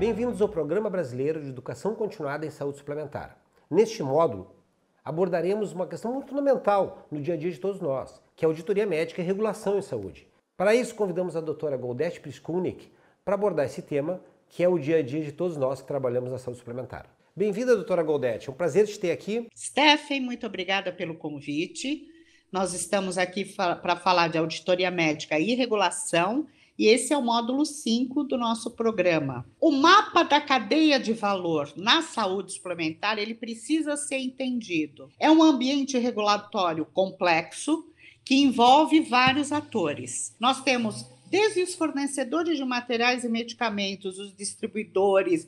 Bem-vindos ao Programa Brasileiro de Educação Continuada em Saúde Suplementar. Neste módulo, abordaremos uma questão muito fundamental no dia a dia de todos nós, que é a auditoria médica e regulação em saúde. Para isso, convidamos a doutora Goldete Priskunik para abordar esse tema, que é o dia a dia de todos nós que trabalhamos na saúde suplementar. Bem-vinda, doutora Goldete. É um prazer te ter aqui. Stephen, muito obrigada pelo convite. Nós estamos aqui para falar de auditoria médica e regulação e esse é o módulo 5 do nosso programa. O mapa da cadeia de valor na saúde suplementar, ele precisa ser entendido. É um ambiente regulatório complexo que envolve vários atores. Nós temos desde os fornecedores de materiais e medicamentos, os distribuidores,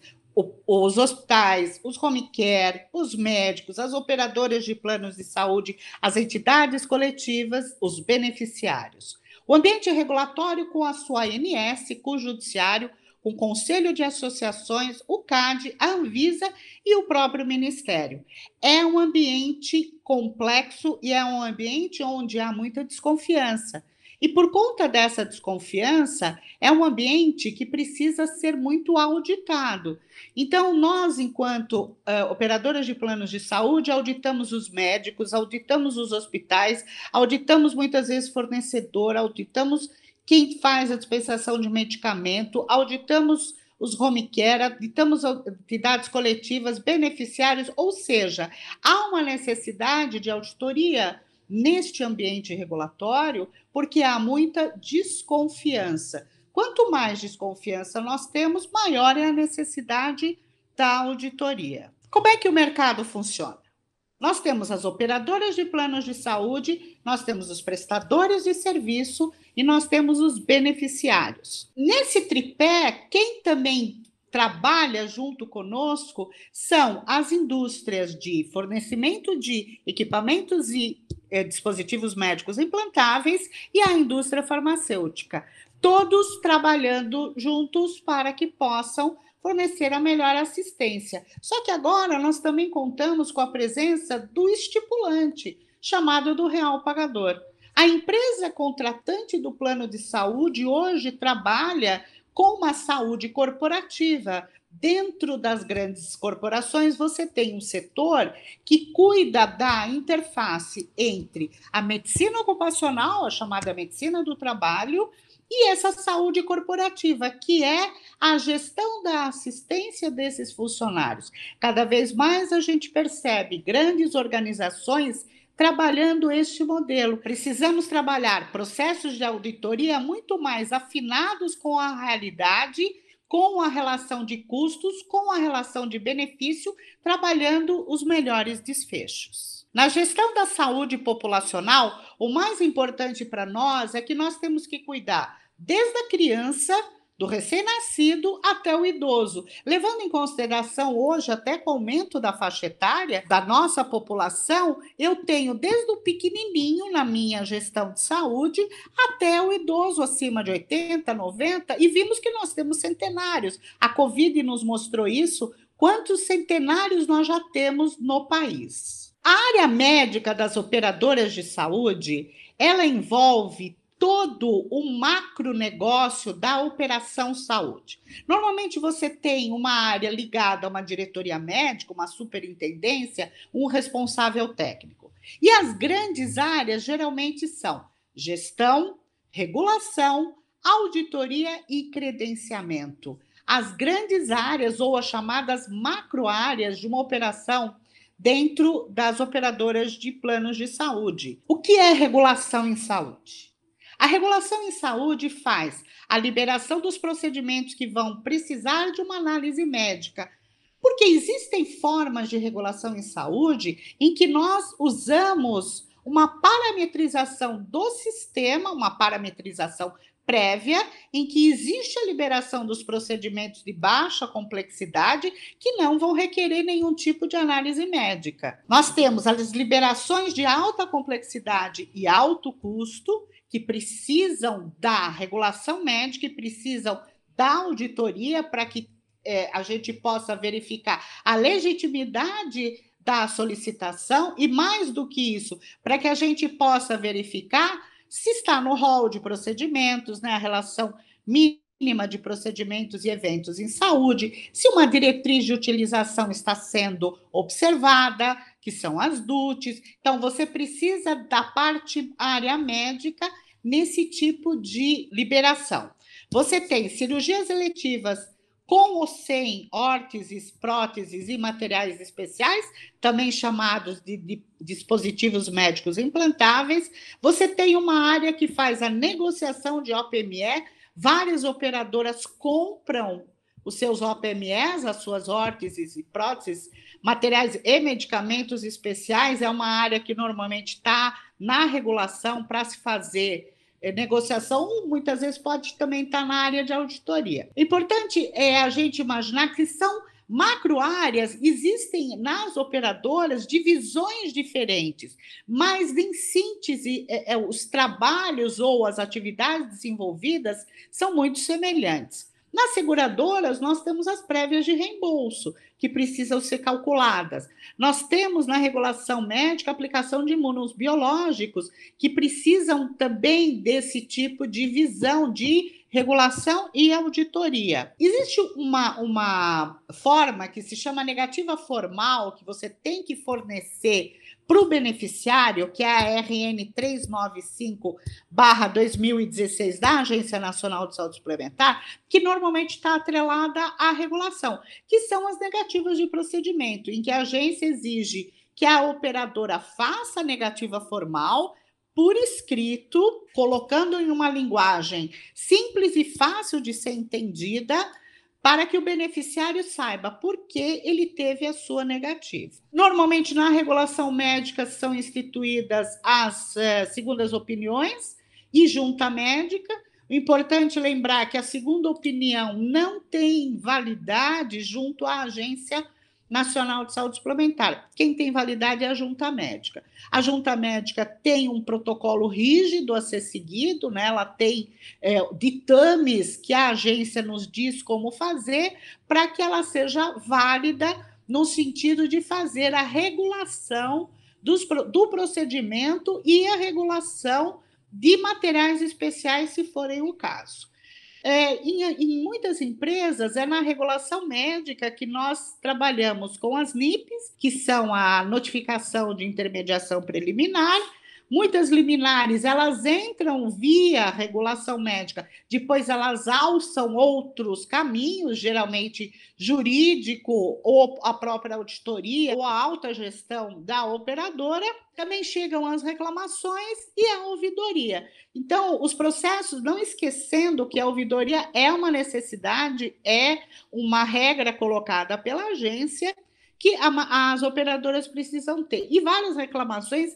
os hospitais, os home care, os médicos, as operadoras de planos de saúde, as entidades coletivas, os beneficiários. O ambiente regulatório com a sua ANS, com o Judiciário, com o Conselho de Associações, o CAD, a Anvisa e o próprio Ministério. É um ambiente complexo e é um ambiente onde há muita desconfiança. E por conta dessa desconfiança, é um ambiente que precisa ser muito auditado. Então, nós, enquanto uh, operadoras de planos de saúde, auditamos os médicos, auditamos os hospitais, auditamos muitas vezes fornecedor, auditamos quem faz a dispensação de medicamento, auditamos os home care, auditamos entidades coletivas, beneficiários, ou seja, há uma necessidade de auditoria neste ambiente regulatório, porque há muita desconfiança. Quanto mais desconfiança nós temos, maior é a necessidade da auditoria. Como é que o mercado funciona? Nós temos as operadoras de planos de saúde, nós temos os prestadores de serviço e nós temos os beneficiários. Nesse tripé, quem também trabalha junto conosco são as indústrias de fornecimento de equipamentos e eh, dispositivos médicos implantáveis e a indústria farmacêutica, todos trabalhando juntos para que possam fornecer a melhor assistência. Só que agora nós também contamos com a presença do estipulante, chamado do real pagador. A empresa contratante do plano de saúde hoje trabalha com uma saúde corporativa. Dentro das grandes corporações, você tem um setor que cuida da interface entre a medicina ocupacional, a chamada medicina do trabalho, e essa saúde corporativa, que é a gestão da assistência desses funcionários. Cada vez mais a gente percebe grandes organizações trabalhando este modelo. Precisamos trabalhar processos de auditoria muito mais afinados com a realidade, com a relação de custos, com a relação de benefício, trabalhando os melhores desfechos. Na gestão da saúde populacional, o mais importante para nós é que nós temos que cuidar desde a criança do recém-nascido até o idoso, levando em consideração hoje, até com o aumento da faixa etária da nossa população, eu tenho desde o pequenininho na minha gestão de saúde até o idoso acima de 80, 90, e vimos que nós temos centenários. A Covid nos mostrou isso. Quantos centenários nós já temos no país? A área médica das operadoras de saúde, ela envolve todo o macronegócio da operação saúde. Normalmente você tem uma área ligada a uma diretoria médica, uma superintendência, um responsável técnico. E as grandes áreas geralmente são gestão, regulação, auditoria e credenciamento. As grandes áreas ou as chamadas macro áreas de uma operação dentro das operadoras de planos de saúde. O que é regulação em saúde? A regulação em saúde faz a liberação dos procedimentos que vão precisar de uma análise médica, porque existem formas de regulação em saúde em que nós usamos uma parametrização do sistema, uma parametrização prévia, em que existe a liberação dos procedimentos de baixa complexidade que não vão requerer nenhum tipo de análise médica. Nós temos as liberações de alta complexidade e alto custo, que precisam da regulação médica e precisam da auditoria para que é, a gente possa verificar a legitimidade da solicitação e, mais do que isso, para que a gente possa verificar se está no rol de procedimentos, né, a relação mínima de procedimentos e eventos em saúde, se uma diretriz de utilização está sendo observada, que são as DUTs. Então, você precisa da parte área médica nesse tipo de liberação. Você tem cirurgias eletivas com ou sem órteses, próteses e materiais especiais, também chamados de, de, dispositivos médicos implantáveis. Você tem uma área que faz a negociação de OPME, várias operadoras compram os seus OPMEs, as suas órteses e próteses, materiais e medicamentos especiais, é uma área que normalmente está na regulação para se fazer é, negociação, muitas vezes pode também estar na área de auditoria. Importante é a gente imaginar que são macro áreas, existem nas operadoras divisões diferentes, mas em síntese, é, é, os trabalhos ou as atividades desenvolvidas são muito semelhantes. Nas seguradoras, nós temos as prévias de reembolso, que precisam ser calculadas. Nós temos na regulação médica a aplicação de imunos biológicos, que precisam também desse tipo de visão de regulação e auditoria. Existe uma, uma forma que se chama negativa formal, que você tem que fornecer para o beneficiário, que é a RN 395-2016 da Agência Nacional de Saúde Suplementar, que normalmente está atrelada à regulação, que são as negativas de procedimento, em que a agência exige que a operadora faça a negativa formal por escrito, colocando em uma linguagem simples e fácil de ser entendida para que o beneficiário saiba por que ele teve a sua negativa. Normalmente, na regulação médica, são instituídas as eh, segundas opiniões e junta médica. O importante é lembrar que a segunda opinião não tem validade junto à agência Nacional de Saúde Suplementar. Quem tem validade é a junta médica. A junta médica tem um protocolo rígido a ser seguido, né? ela tem é, ditames que a agência nos diz como fazer para que ela seja válida no sentido de fazer a regulação dos, do procedimento e a regulação de materiais especiais, se forem o caso. É, em, em, muitas empresas, é na regulação médica que nós trabalhamos com as NIPs, que são a notificação de intermediação preliminar, Muitas liminares, elas entram via regulação médica, depois elas alçam outros caminhos, geralmente jurídico ou a própria auditoria ou a alta gestão da operadora. Também chegam as reclamações e a ouvidoria. Então, os processos, não esquecendo que a ouvidoria é uma necessidade, é uma regra colocada pela agência que a, as operadoras precisam ter. E várias reclamações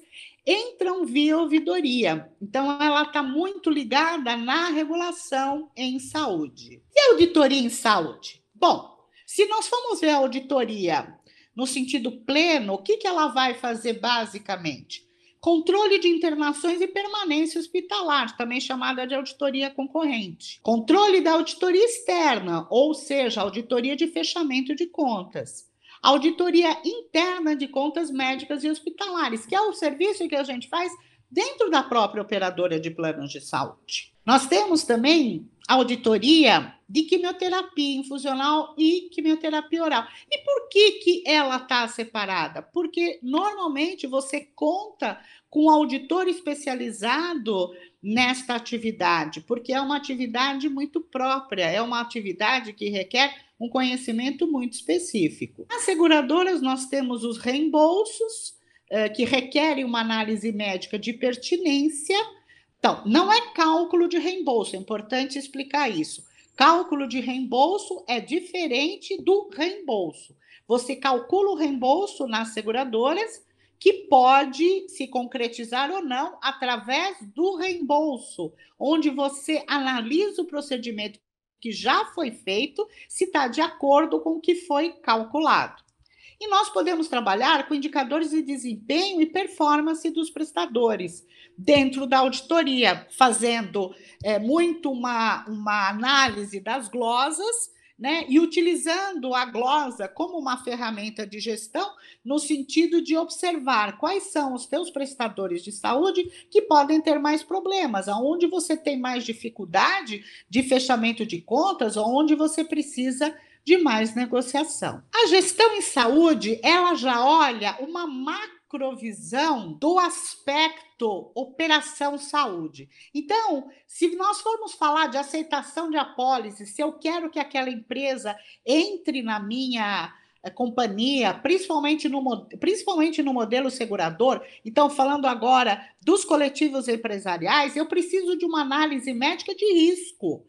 entram via ouvidoria. Então, ela está muito ligada na regulação em saúde. E auditoria em saúde? Bom, se nós formos ver a auditoria no sentido pleno, o que, que ela vai fazer basicamente? Controle de internações e permanência hospitalar, também chamada de auditoria concorrente. Controle da auditoria externa, ou seja, auditoria de fechamento de contas auditoria interna de contas médicas e hospitalares, que é o serviço que a gente faz dentro da própria operadora de planos de saúde. Nós temos também auditoria de quimioterapia infusional e quimioterapia oral. E por que, que ela está separada? Porque normalmente você conta com auditor especializado nesta atividade, porque é uma atividade muito própria, é uma atividade que requer um conhecimento muito específico. Nas seguradoras, nós temos os reembolsos, eh, que requerem uma análise médica de pertinência. Então, não é cálculo de reembolso, é importante explicar isso. Cálculo de reembolso é diferente do reembolso. Você calcula o reembolso nas seguradoras, que pode se concretizar ou não através do reembolso, onde você analisa o procedimento que já foi feito, se está de acordo com o que foi calculado. E nós podemos trabalhar com indicadores de desempenho e performance dos prestadores dentro da auditoria, fazendo é, muito uma, uma análise das glosas né? E utilizando a glosa como uma ferramenta de gestão, no sentido de observar quais são os teus prestadores de saúde que podem ter mais problemas, aonde você tem mais dificuldade de fechamento de contas, onde você precisa de mais negociação. A gestão em saúde, ela já olha uma macrovisão do aspecto operação saúde. Então, se nós formos falar de aceitação de apólice, se eu quero que aquela empresa entre na minha eh, companhia, principalmente no, principalmente no modelo segurador. Então, falando agora dos coletivos empresariais, eu preciso de uma análise médica de risco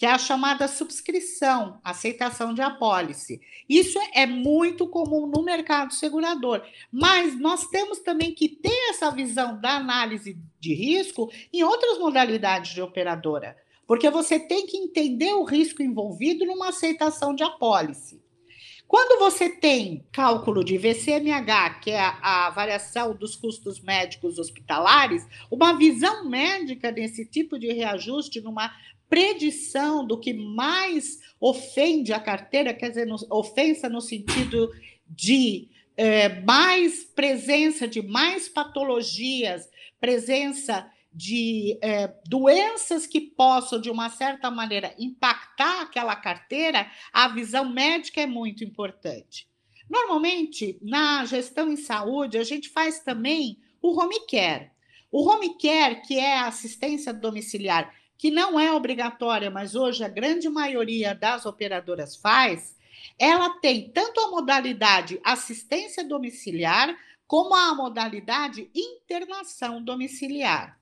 que é a chamada subscrição, aceitação de apólice. Isso é muito comum no mercado segurador, mas nós temos também que ter essa visão da análise de risco em outras modalidades de operadora, porque você tem que entender o risco envolvido numa aceitação de apólice. Quando você tem cálculo de VCMH, que é a, a, variação dos custos médicos hospitalares, uma visão médica desse tipo de reajuste numa predição do que mais ofende a carteira, quer dizer, no, ofensa no sentido de é, mais presença de mais patologias, presença de é, doenças que possam, de uma certa maneira, impactar aquela carteira, a visão médica é muito importante. Normalmente, na gestão em saúde, a gente faz também o home care. O home care, que é a assistência domiciliar que não é obrigatória, mas hoje a grande maioria das operadoras faz, ela tem tanto a modalidade assistência domiciliar como a modalidade internação domiciliar.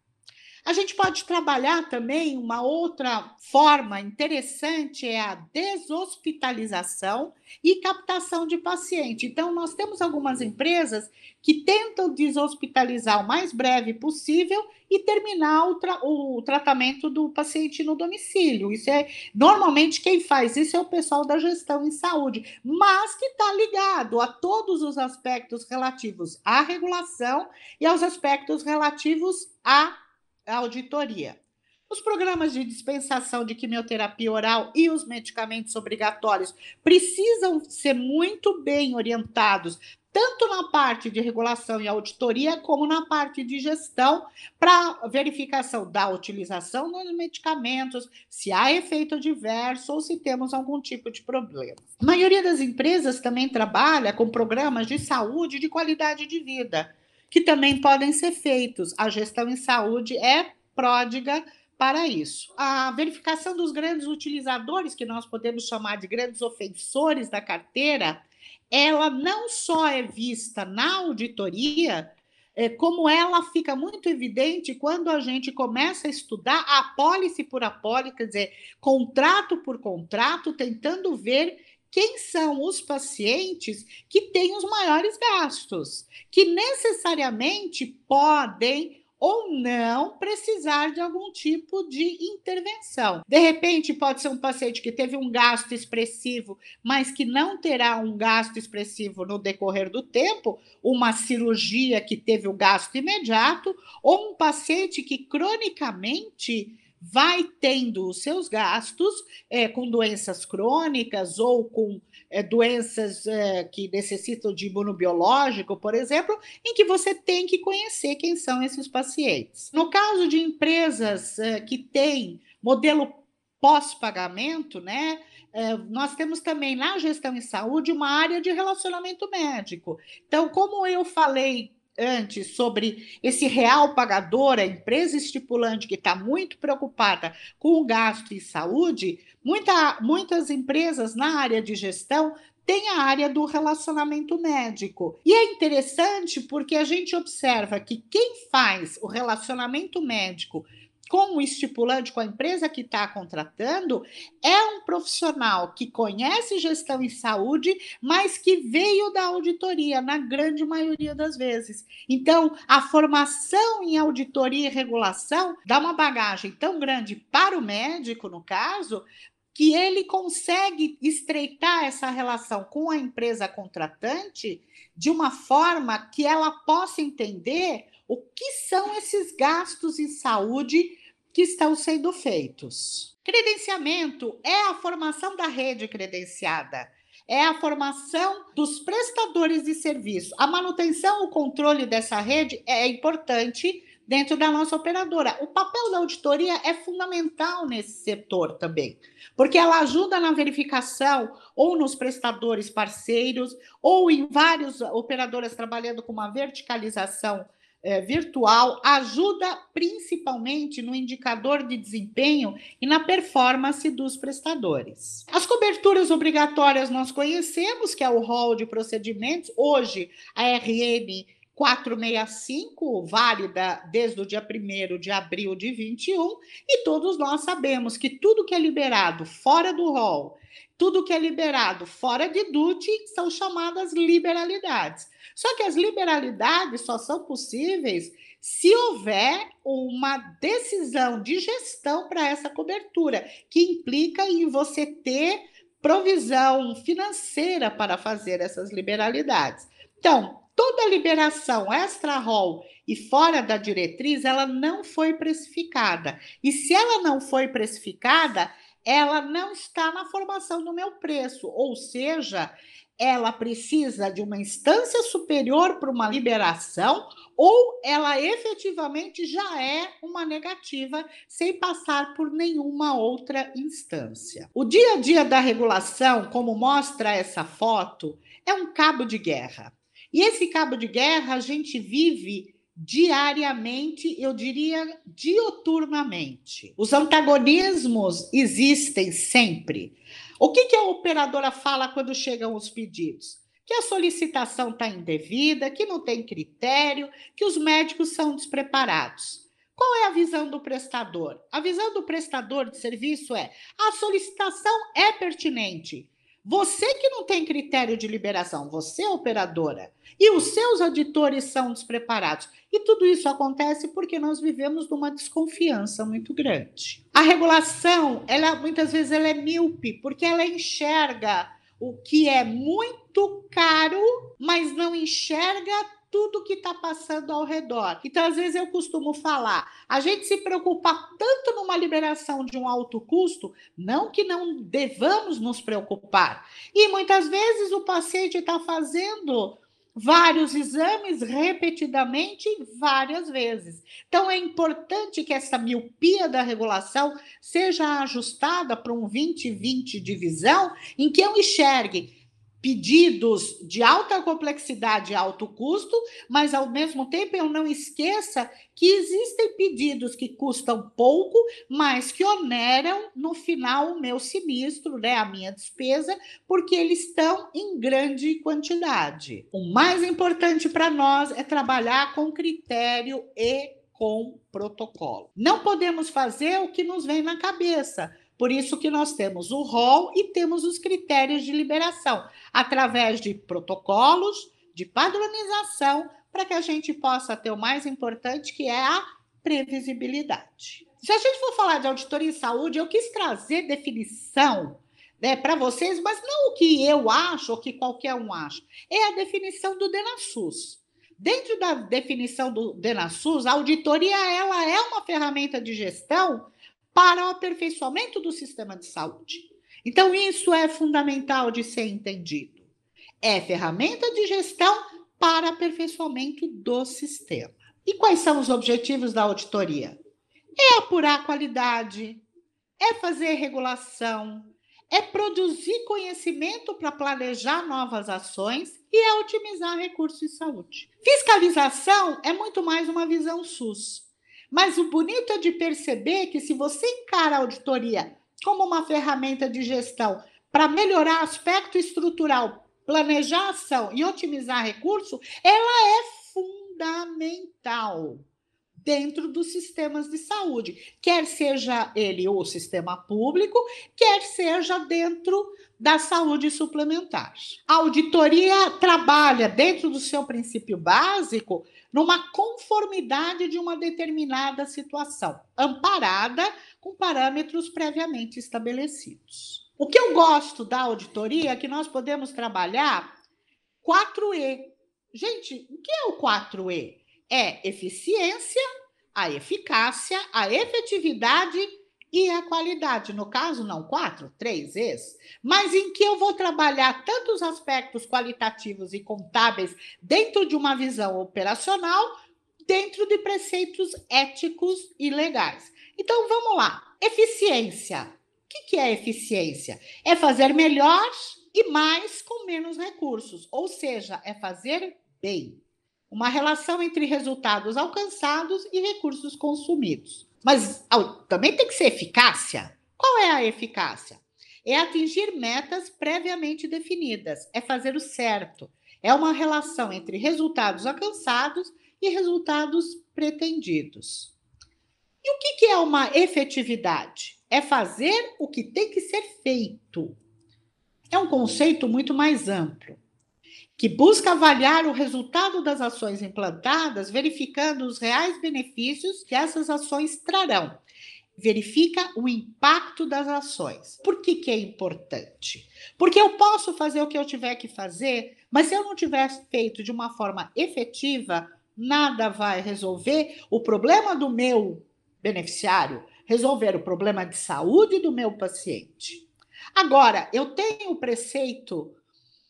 A gente pode trabalhar também uma outra forma interessante é a deshospitalização e captação de paciente. Então, nós temos algumas empresas que tentam deshospitalizar o mais breve possível e terminar o, tra o tratamento do paciente no domicílio. Isso é normalmente quem faz isso é o pessoal da gestão em saúde, mas que está ligado a todos os aspectos relativos à regulação e aos aspectos relativos à auditoria. Os programas de dispensação de quimioterapia oral e os medicamentos obrigatórios precisam ser muito bem orientados, tanto na parte de regulação e auditoria, como na parte de gestão, para verificação da utilização dos medicamentos, se há efeito adverso ou se temos algum tipo de problema. A maioria das empresas também trabalha com programas de saúde e de qualidade de vida que também podem ser feitos. A gestão em saúde é pródiga para isso. A verificação dos grandes utilizadores, que nós podemos chamar de grandes ofensores da carteira, ela não só é vista na auditoria, é, como ela fica muito evidente quando a gente começa a estudar apólice por apólice, quer dizer, contrato por contrato, tentando ver quem são os pacientes que têm os maiores gastos, que necessariamente podem ou não precisar de algum tipo de intervenção. De repente, pode ser um paciente que teve um gasto expressivo, mas que não terá um gasto expressivo no decorrer do tempo, uma cirurgia que teve o gasto imediato, ou um paciente que cronicamente vai tendo os seus gastos é, com doenças crônicas ou com é, doenças é, que necessitam de imunobiológico, por exemplo, em que você tem que conhecer quem são esses pacientes. No caso de empresas é, que têm modelo pós-pagamento, né? É, nós temos também na gestão em saúde uma área de relacionamento médico. Então, como eu falei antes sobre esse real pagador, a empresa estipulante que está muito preocupada com o gasto em saúde, muita, muitas empresas na área de gestão têm a área do relacionamento médico. E é interessante porque a gente observa que quem faz o relacionamento médico com o estipulante, com a empresa que está contratando, é um profissional que conhece gestão em saúde, mas que veio da auditoria, na grande maioria das vezes. Então, a formação em auditoria e regulação dá uma bagagem tão grande para o médico, no caso, que ele consegue estreitar essa relação com a empresa contratante de uma forma que ela possa entender o que são esses gastos em saúde que estão sendo feitos. Credenciamento é a formação da rede credenciada é a formação dos prestadores de serviço. A manutenção, o controle dessa rede é importante dentro da nossa operadora. O papel da auditoria é fundamental nesse setor também, porque ela ajuda na verificação ou nos prestadores parceiros ou em várias operadoras trabalhando com uma verticalização é, virtual ajuda principalmente no indicador de desempenho e na performance dos prestadores. As coberturas obrigatórias nós conhecemos, que é o rol de procedimentos. Hoje, a RN 465, válida desde o dia 1 de abril de 21, e todos nós sabemos que tudo que é liberado fora do rol, tudo que é liberado fora de DUT são chamadas liberalidades. Só que as liberalidades só são possíveis se houver uma decisão de gestão para essa cobertura, que implica em você ter provisão financeira para fazer essas liberalidades. Então, toda liberação extra-rol e fora da diretriz, ela não foi precificada. E se ela não foi precificada, ela não está na formação do meu preço, ou seja, ela precisa de uma instância superior para uma liberação ou ela efetivamente já é uma negativa sem passar por nenhuma outra instância. O dia a dia da regulação, como mostra essa foto, é um cabo de guerra. E esse cabo de guerra a gente vive diariamente, eu diria dioturnamente. Os antagonismos existem sempre. O que, que a operadora fala quando chegam os pedidos? Que a solicitação está indevida, que não tem critério, que os médicos são despreparados. Qual é a visão do prestador? A visão do prestador de serviço é: a solicitação é pertinente, você que não tem critério de liberação, você é operadora, e os seus auditores são despreparados. E tudo isso acontece porque nós vivemos numa desconfiança muito grande. A regulação, ela muitas vezes ela é míope, porque ela enxerga o que é muito caro, mas não enxerga tudo que está passando ao redor. Então, às vezes, eu costumo falar: a gente se preocupa tanto numa liberação de um alto custo, não que não devamos nos preocupar. E muitas vezes o paciente está fazendo vários exames repetidamente várias vezes. Então é importante que essa miopia da regulação seja ajustada para um 20-20 de visão em que eu enxergue pedidos de alta complexidade e alto custo, mas ao mesmo tempo eu não esqueça que existem pedidos que custam pouco, mas que oneram no final o meu sinistro, né, a minha despesa, porque eles estão em grande quantidade. O mais importante para nós é trabalhar com critério e com protocolo. Não podemos fazer o que nos vem na cabeça por isso que nós temos o rol e temos os critérios de liberação, através de protocolos, de padronização, para que a gente possa ter o mais importante, que é a previsibilidade. Se a gente for falar de auditoria em saúde, eu quis trazer definição né, para vocês, mas não o que eu acho ou que qualquer um acha, é a definição do DenaSUS. Dentro da definição do DenaSUS, a auditoria ela é uma ferramenta de gestão para o aperfeiçoamento do sistema de saúde. Então, isso é fundamental de ser entendido. É ferramenta de gestão para aperfeiçoamento do sistema. E quais são os objetivos da auditoria? É apurar a qualidade, é fazer regulação, é produzir conhecimento para planejar novas ações e é otimizar recursos de saúde. Fiscalização é muito mais uma visão SUS. Mas o bonito é de perceber que se você encara a auditoria como uma ferramenta de gestão para melhorar aspecto estrutural, planejar ação e otimizar recurso, ela é fundamental dentro dos sistemas de saúde, quer seja ele o sistema público, quer seja dentro da saúde suplementar. A auditoria trabalha dentro do seu princípio básico numa conformidade de uma determinada situação, amparada com parâmetros previamente estabelecidos. O que eu gosto da auditoria é que nós podemos trabalhar 4E. Gente, o que é o 4E? É eficiência, a eficácia, a efetividade e a qualidade. No caso, não quatro, três vezes, mas em que eu vou trabalhar tantos aspectos qualitativos e contábeis dentro de uma visão operacional, dentro de preceitos éticos e legais. Então, vamos lá. Eficiência. O que é eficiência? É fazer melhor e mais com menos recursos, ou seja, é fazer bem. Uma relação entre resultados alcançados e recursos consumidos. Mas também tem que ser eficácia. Qual é a eficácia? É atingir metas previamente definidas, é fazer o certo. É uma relação entre resultados alcançados e resultados pretendidos. E o que é uma efetividade? É fazer o que tem que ser feito. É um conceito muito mais amplo que busca avaliar o resultado das ações implantadas, verificando os reais benefícios que essas ações trarão. Verifica o impacto das ações. Por que, que é importante? Porque eu posso fazer o que eu tiver que fazer, mas se eu não tiver feito de uma forma efetiva, nada vai resolver o problema do meu beneficiário, resolver o problema de saúde do meu paciente. Agora, eu tenho o preceito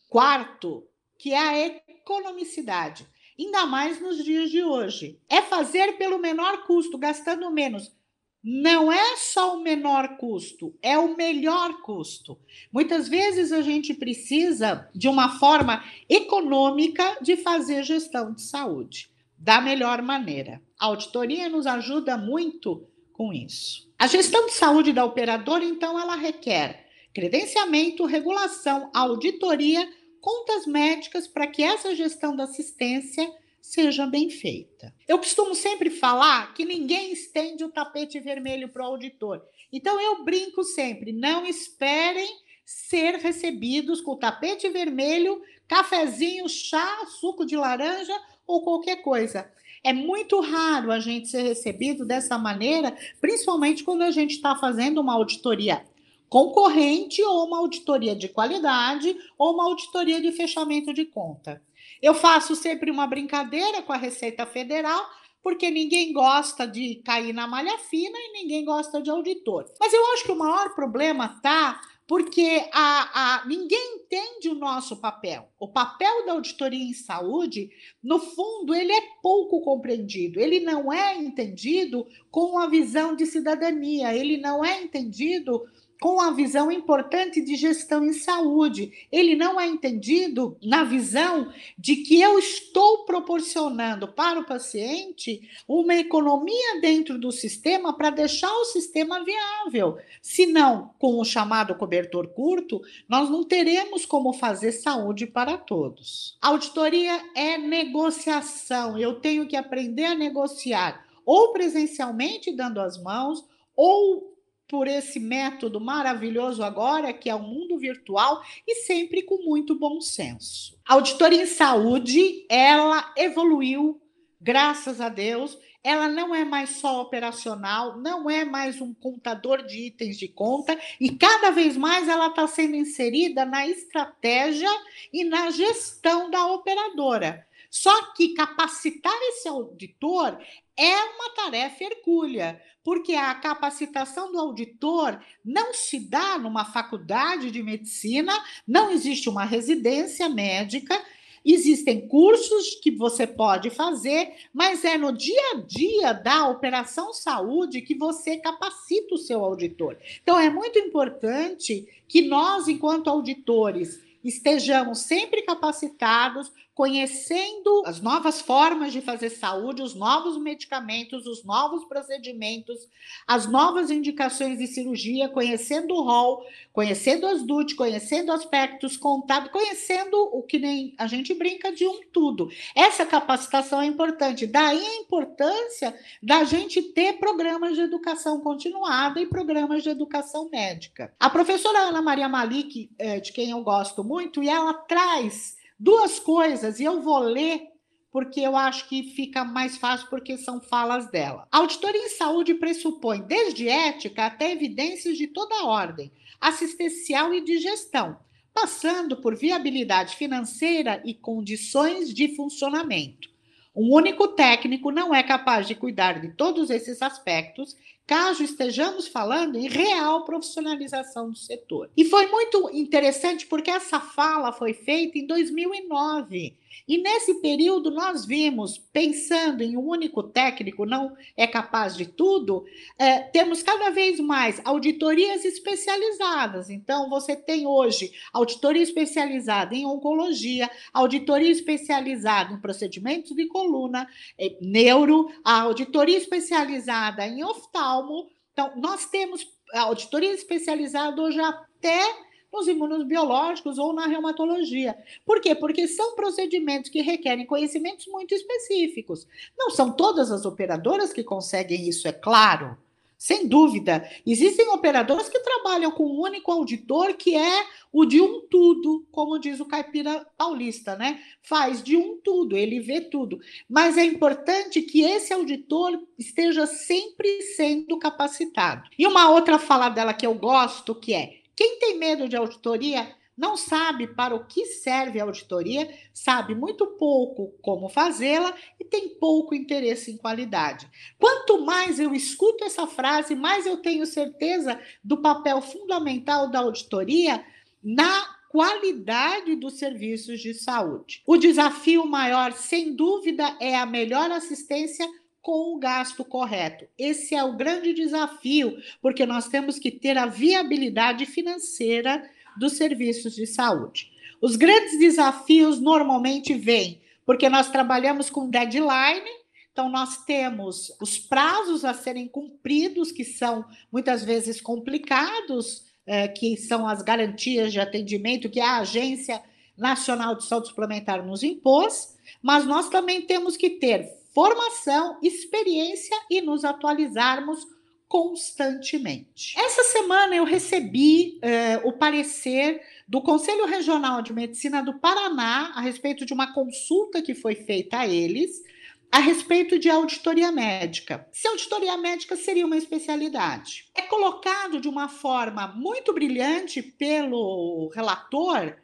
quarto que é a economicidade, ainda mais nos dias de hoje. É fazer pelo menor custo, gastando menos. Não é só o menor custo, é o melhor custo. Muitas vezes a gente precisa de uma forma econômica de fazer gestão de saúde da melhor maneira. A auditoria nos ajuda muito com isso. A gestão de saúde da operadora, então, ela requer credenciamento, regulação, auditoria contas médicas para que essa gestão da assistência seja bem feita. Eu costumo sempre falar que ninguém estende o tapete vermelho para o auditor. Então eu brinco sempre, não esperem ser recebidos com tapete vermelho, cafezinho, chá, suco de laranja ou qualquer coisa. É muito raro a gente ser recebido dessa maneira, principalmente quando a gente está fazendo uma auditoria concorrente ou uma auditoria de qualidade ou uma auditoria de fechamento de conta. Eu faço sempre uma brincadeira com a Receita Federal, porque ninguém gosta de cair na malha fina e ninguém gosta de auditor. Mas eu acho que o maior problema está porque a, a, ninguém entende o nosso papel. O papel da auditoria em saúde, no fundo, ele é pouco compreendido, ele não é entendido com a visão de cidadania, ele não é entendido com a visão importante de gestão em saúde. Ele não é entendido na visão de que eu estou proporcionando para o paciente uma economia dentro do sistema para deixar o sistema viável. Senão, com o chamado cobertor curto, nós não teremos como fazer saúde para todos. Auditoria é negociação. Eu tenho que aprender a negociar ou presencialmente dando as mãos ou por esse método maravilhoso agora, que é o mundo virtual, e sempre com muito bom senso. A auditoria em saúde, ela evoluiu, graças a Deus. Ela não é mais só operacional, não é mais um contador de itens de conta, e cada vez mais ela está sendo inserida na estratégia e na gestão da operadora. Só que capacitar esse auditor é uma tarefa hercúlea, porque a capacitação do auditor não se dá numa faculdade de medicina, não existe uma residência médica, existem cursos que você pode fazer, mas é no dia a dia da operação saúde que você capacita o seu auditor. Então é muito importante que nós, enquanto auditores, estejamos sempre capacitados conhecendo as novas formas de fazer saúde, os novos medicamentos, os novos procedimentos, as novas indicações de cirurgia, conhecendo o rol, conhecendo as DUT, conhecendo aspectos contábeis, conhecendo o que nem a gente brinca de um tudo. Essa capacitação é importante. Daí a importância da gente ter programas de educação continuada e programas de educação médica. A professora Ana Maria Malik, eh, de quem eu gosto muito, e ela traz Duas coisas, e eu vou ler porque eu acho que fica mais fácil porque são falas dela. A auditoria em saúde pressupõe desde ética até evidências de toda ordem, assistencial e de gestão, passando por viabilidade financeira e condições de funcionamento. Um único técnico não é capaz de cuidar de todos esses aspectos, caso estejamos falando em real profissionalização do setor. E foi muito interessante porque essa fala foi feita em 2009 e nesse período nós vimos, pensando em um único técnico não é capaz de tudo, é, temos cada vez mais auditorias especializadas. Então, você tem hoje auditoria especializada em oncologia, auditoria especializada em procedimentos de coluna, é, neuro, a auditoria especializada em oftalmo. Então, nós temos auditoria especializada hoje até nos imunobiológicos ou na reumatologia. Por quê? Porque são procedimentos que requerem conhecimentos muito específicos. Não são todas as operadoras que conseguem isso, é claro. Sem dúvida. Existem operadoras que trabalham com um único auditor, que é o de um tudo, como diz o caipira paulista, né? Faz de um tudo, ele vê tudo. Mas é importante que esse auditor esteja sempre sendo capacitado. E uma outra fala dela que eu gosto, que é quem tem medo de auditoria não sabe para o que serve a auditoria, sabe muito pouco como fazê-la e tem pouco interesse em qualidade. Quanto mais eu escuto essa frase, mais eu tenho certeza do papel fundamental da auditoria na qualidade dos serviços de saúde. O desafio maior, sem dúvida, é a melhor assistência com o gasto correto. Esse é o grande desafio, porque nós temos que ter a viabilidade financeira dos serviços de saúde. Os grandes desafios normalmente vêm porque nós trabalhamos com deadline, então nós temos os prazos a serem cumpridos, que são muitas vezes complicados, é, que são as garantias de atendimento que a Agência Nacional de Saúde Suplementar nos impôs, mas nós também temos que ter formação, experiência e nos atualizarmos constantemente. Essa semana eu recebi eh, o parecer do Conselho Regional de Medicina do Paraná a respeito de uma consulta que foi feita a eles a respeito de auditoria médica. Se auditoria médica seria uma especialidade. É colocado de uma forma muito brilhante pelo relator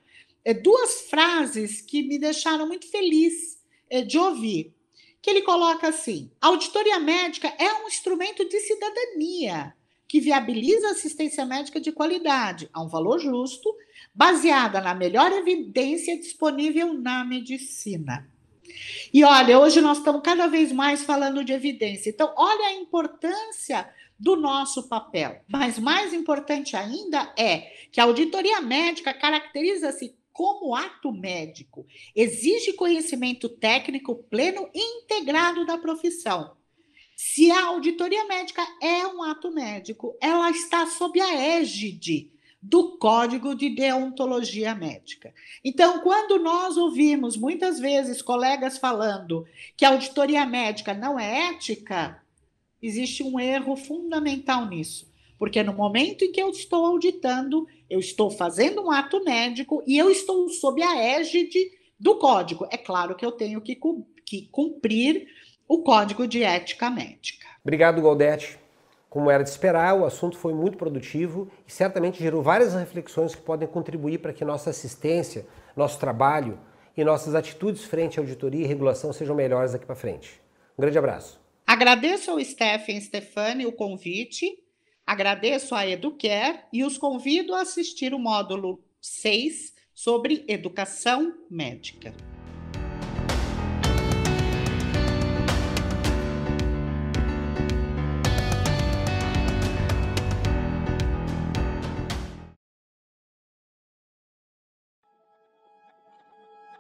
eh, duas frases que me deixaram muito feliz eh, de ouvir que ele coloca assim: a auditoria médica é um instrumento de cidadania que viabiliza assistência médica de qualidade a um valor justo, baseada na melhor evidência disponível na medicina. E olha, hoje nós estamos cada vez mais falando de evidência. Então, olha a importância do nosso papel. Mas mais importante ainda é que a auditoria médica caracteriza-se como ato médico, exige conhecimento técnico pleno e integrado da profissão. Se a auditoria médica é um ato médico, ela está sob a égide do Código de Deontologia Médica. Então, quando nós ouvimos muitas vezes colegas falando que a auditoria médica não é ética, existe um erro fundamental nisso. Porque no momento em que eu estou auditando, eu estou fazendo um ato médico e eu estou sob a égide do código. É claro que eu tenho que, que cumprir o código de ética médica. Obrigado, Goldete. Como era de esperar, o assunto foi muito produtivo e certamente gerou várias reflexões que podem contribuir para que nossa assistência, nosso trabalho e nossas atitudes frente à auditoria e regulação sejam melhores daqui para frente. Um grande abraço. Agradeço ao Stephen Stefani o convite Agradeço a Eduquer e os convido a assistir o módulo 6 sobre educação médica.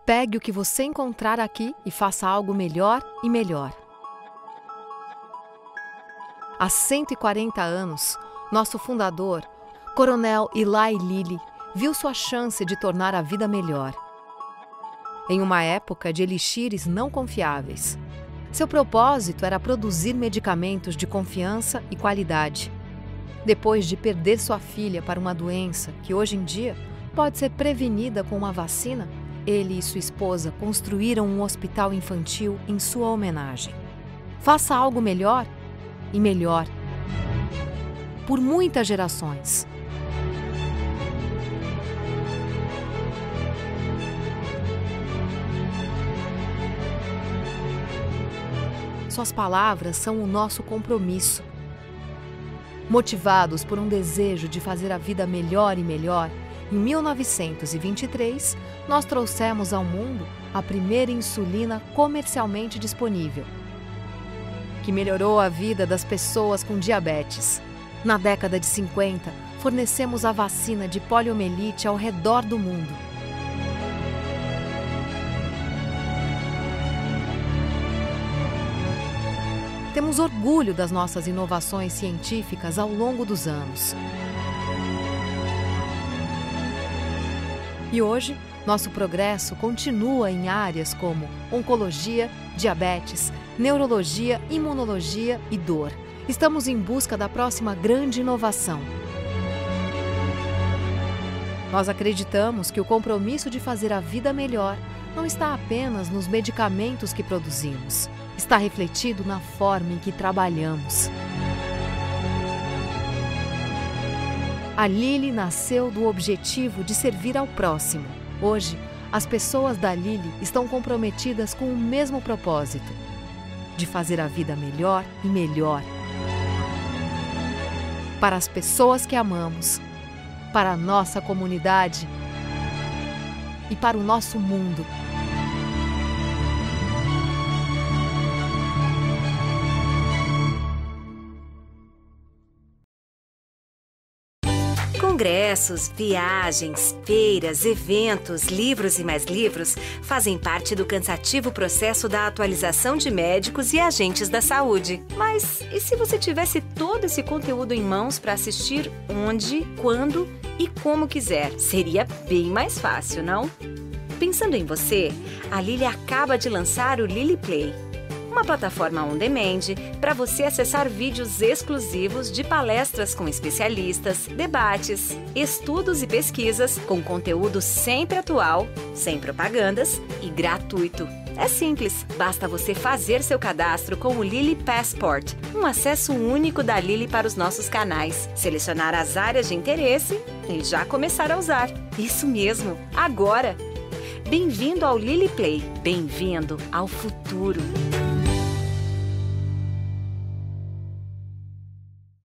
Pegue o que você encontrar aqui e faça algo melhor e melhor. Há 140 anos, nosso fundador, Coronel Eli Lilly, viu sua chance de tornar a vida melhor. Em uma época de elixires não confiáveis, seu propósito era produzir medicamentos de confiança e qualidade. Depois de perder sua filha para uma doença que hoje em dia pode ser prevenida com uma vacina, ele e sua esposa construíram um hospital infantil em sua homenagem. Faça algo melhor e melhor por muitas gerações. suas palavras são o nosso compromisso. Motivados por um desejo de fazer a vida melhor e melhor, em 1923 nós trouxemos ao mundo a primeira insulina comercialmente disponível, que melhorou a vida das pessoas com diabetes. Na década de 50, fornecemos a vacina de poliomielite ao redor do mundo. Temos orgulho das nossas inovações científicas ao longo dos anos. E hoje, nosso progresso continua em áreas como oncologia, diabetes, neurologia, imunologia e dor. Estamos em busca da próxima grande inovação. Nós acreditamos que o compromisso de fazer a vida melhor não está apenas nos medicamentos que produzimos, está refletido na forma em que trabalhamos. A Lili nasceu do objetivo de servir ao próximo. Hoje, as pessoas da Lili estão comprometidas com o mesmo propósito: de fazer a vida melhor e melhor. Para as pessoas que amamos, para a nossa comunidade e para o nosso mundo. Congressos, viagens, feiras, eventos, livros e mais livros fazem parte do cansativo processo da atualização de médicos e agentes da saúde. Mas e se você tivesse todo esse conteúdo em mãos para assistir onde, quando e como quiser? Seria bem mais fácil, não? Pensando em você, a Lili acaba de lançar o Lili Play uma plataforma on demand para você acessar vídeos exclusivos de palestras com especialistas, debates, estudos e pesquisas com conteúdo sempre atual, sem propagandas e gratuito. É simples, basta você fazer seu cadastro com o Lily Passport, um acesso único da Lily para os nossos canais, selecionar as áreas de interesse e já começar a usar. Isso mesmo, agora! Bem-vindo ao Lily Play, bem-vindo ao futuro!